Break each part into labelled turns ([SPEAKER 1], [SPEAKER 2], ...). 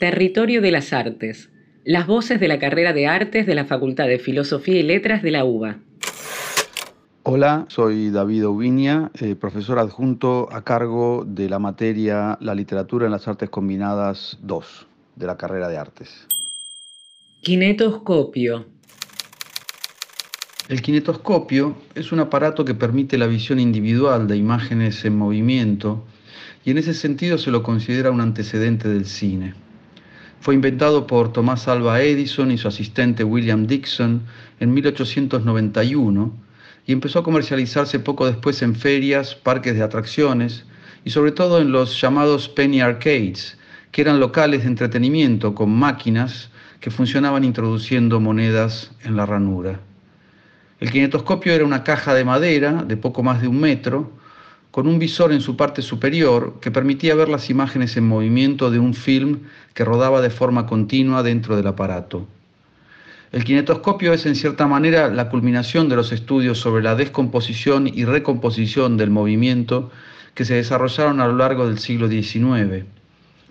[SPEAKER 1] Territorio de las Artes. Las voces de la carrera de Artes de la Facultad de Filosofía y Letras de la UBA.
[SPEAKER 2] Hola, soy David Oviña, eh, profesor adjunto a cargo de la materia La literatura en las artes combinadas 2 de la carrera de artes.
[SPEAKER 1] Kinetoscopio.
[SPEAKER 2] El kinetoscopio es un aparato que permite la visión individual de imágenes en movimiento y en ese sentido se lo considera un antecedente del cine. Fue inventado por Tomás Alva Edison y su asistente William Dixon en 1891 y empezó a comercializarse poco después en ferias, parques de atracciones y sobre todo en los llamados penny arcades, que eran locales de entretenimiento con máquinas que funcionaban introduciendo monedas en la ranura. El kinetoscopio era una caja de madera de poco más de un metro, con un visor en su parte superior que permitía ver las imágenes en movimiento de un film que rodaba de forma continua dentro del aparato. El kinetoscopio es en cierta manera la culminación de los estudios sobre la descomposición y recomposición del movimiento que se desarrollaron a lo largo del siglo XIX.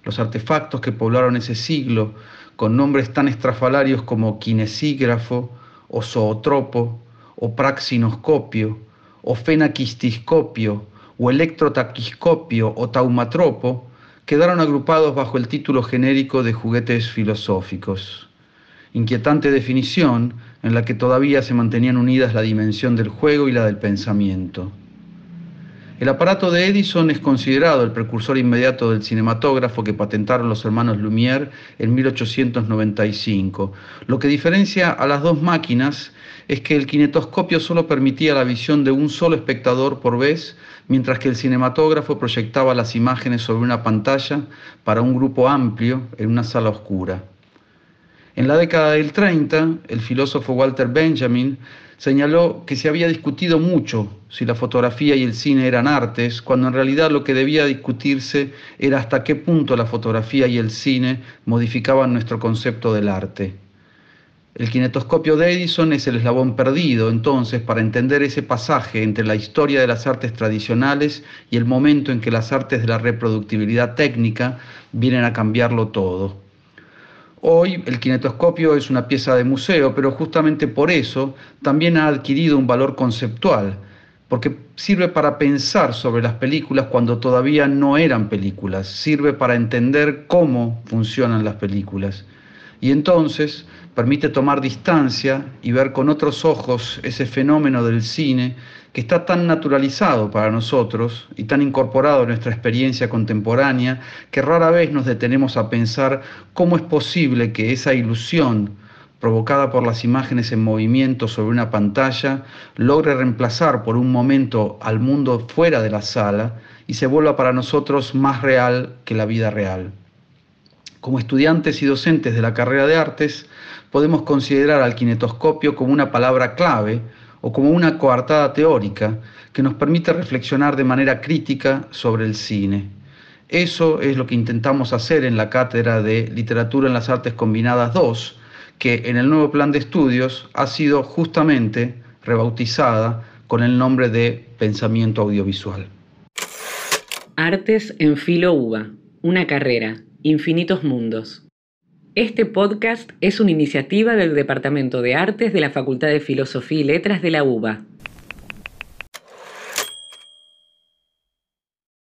[SPEAKER 2] Los artefactos que poblaron ese siglo, con nombres tan estrafalarios como kinesígrafo, o zootropo, o praxinoscopio, o fenaquistiscopio, o electrotaquiscopio o taumatropo quedaron agrupados bajo el título genérico de juguetes filosóficos. Inquietante definición en la que todavía se mantenían unidas la dimensión del juego y la del pensamiento. El aparato de Edison es considerado el precursor inmediato del cinematógrafo que patentaron los hermanos Lumière en 1895. Lo que diferencia a las dos máquinas es que el kinetoscopio solo permitía la visión de un solo espectador por vez, mientras que el cinematógrafo proyectaba las imágenes sobre una pantalla para un grupo amplio en una sala oscura. En la década del 30, el filósofo Walter Benjamin señaló que se había discutido mucho si la fotografía y el cine eran artes, cuando en realidad lo que debía discutirse era hasta qué punto la fotografía y el cine modificaban nuestro concepto del arte. El kinetoscopio de Edison es el eslabón perdido, entonces, para entender ese pasaje entre la historia de las artes tradicionales y el momento en que las artes de la reproductibilidad técnica vienen a cambiarlo todo. Hoy el kinetoscopio es una pieza de museo, pero justamente por eso también ha adquirido un valor conceptual, porque sirve para pensar sobre las películas cuando todavía no eran películas, sirve para entender cómo funcionan las películas. Y entonces permite tomar distancia y ver con otros ojos ese fenómeno del cine que está tan naturalizado para nosotros y tan incorporado a nuestra experiencia contemporánea que rara vez nos detenemos a pensar cómo es posible que esa ilusión provocada por las imágenes en movimiento sobre una pantalla logre reemplazar por un momento al mundo fuera de la sala y se vuelva para nosotros más real que la vida real. Como estudiantes y docentes de la carrera de artes, podemos considerar al kinetoscopio como una palabra clave o como una coartada teórica que nos permite reflexionar de manera crítica sobre el cine. Eso es lo que intentamos hacer en la cátedra de Literatura en las Artes Combinadas 2, que en el nuevo plan de estudios ha sido justamente rebautizada con el nombre de Pensamiento Audiovisual.
[SPEAKER 1] Artes en Filo UBA, una carrera, infinitos mundos. Este podcast es una iniciativa del Departamento de Artes de la Facultad de Filosofía y Letras de la UBA.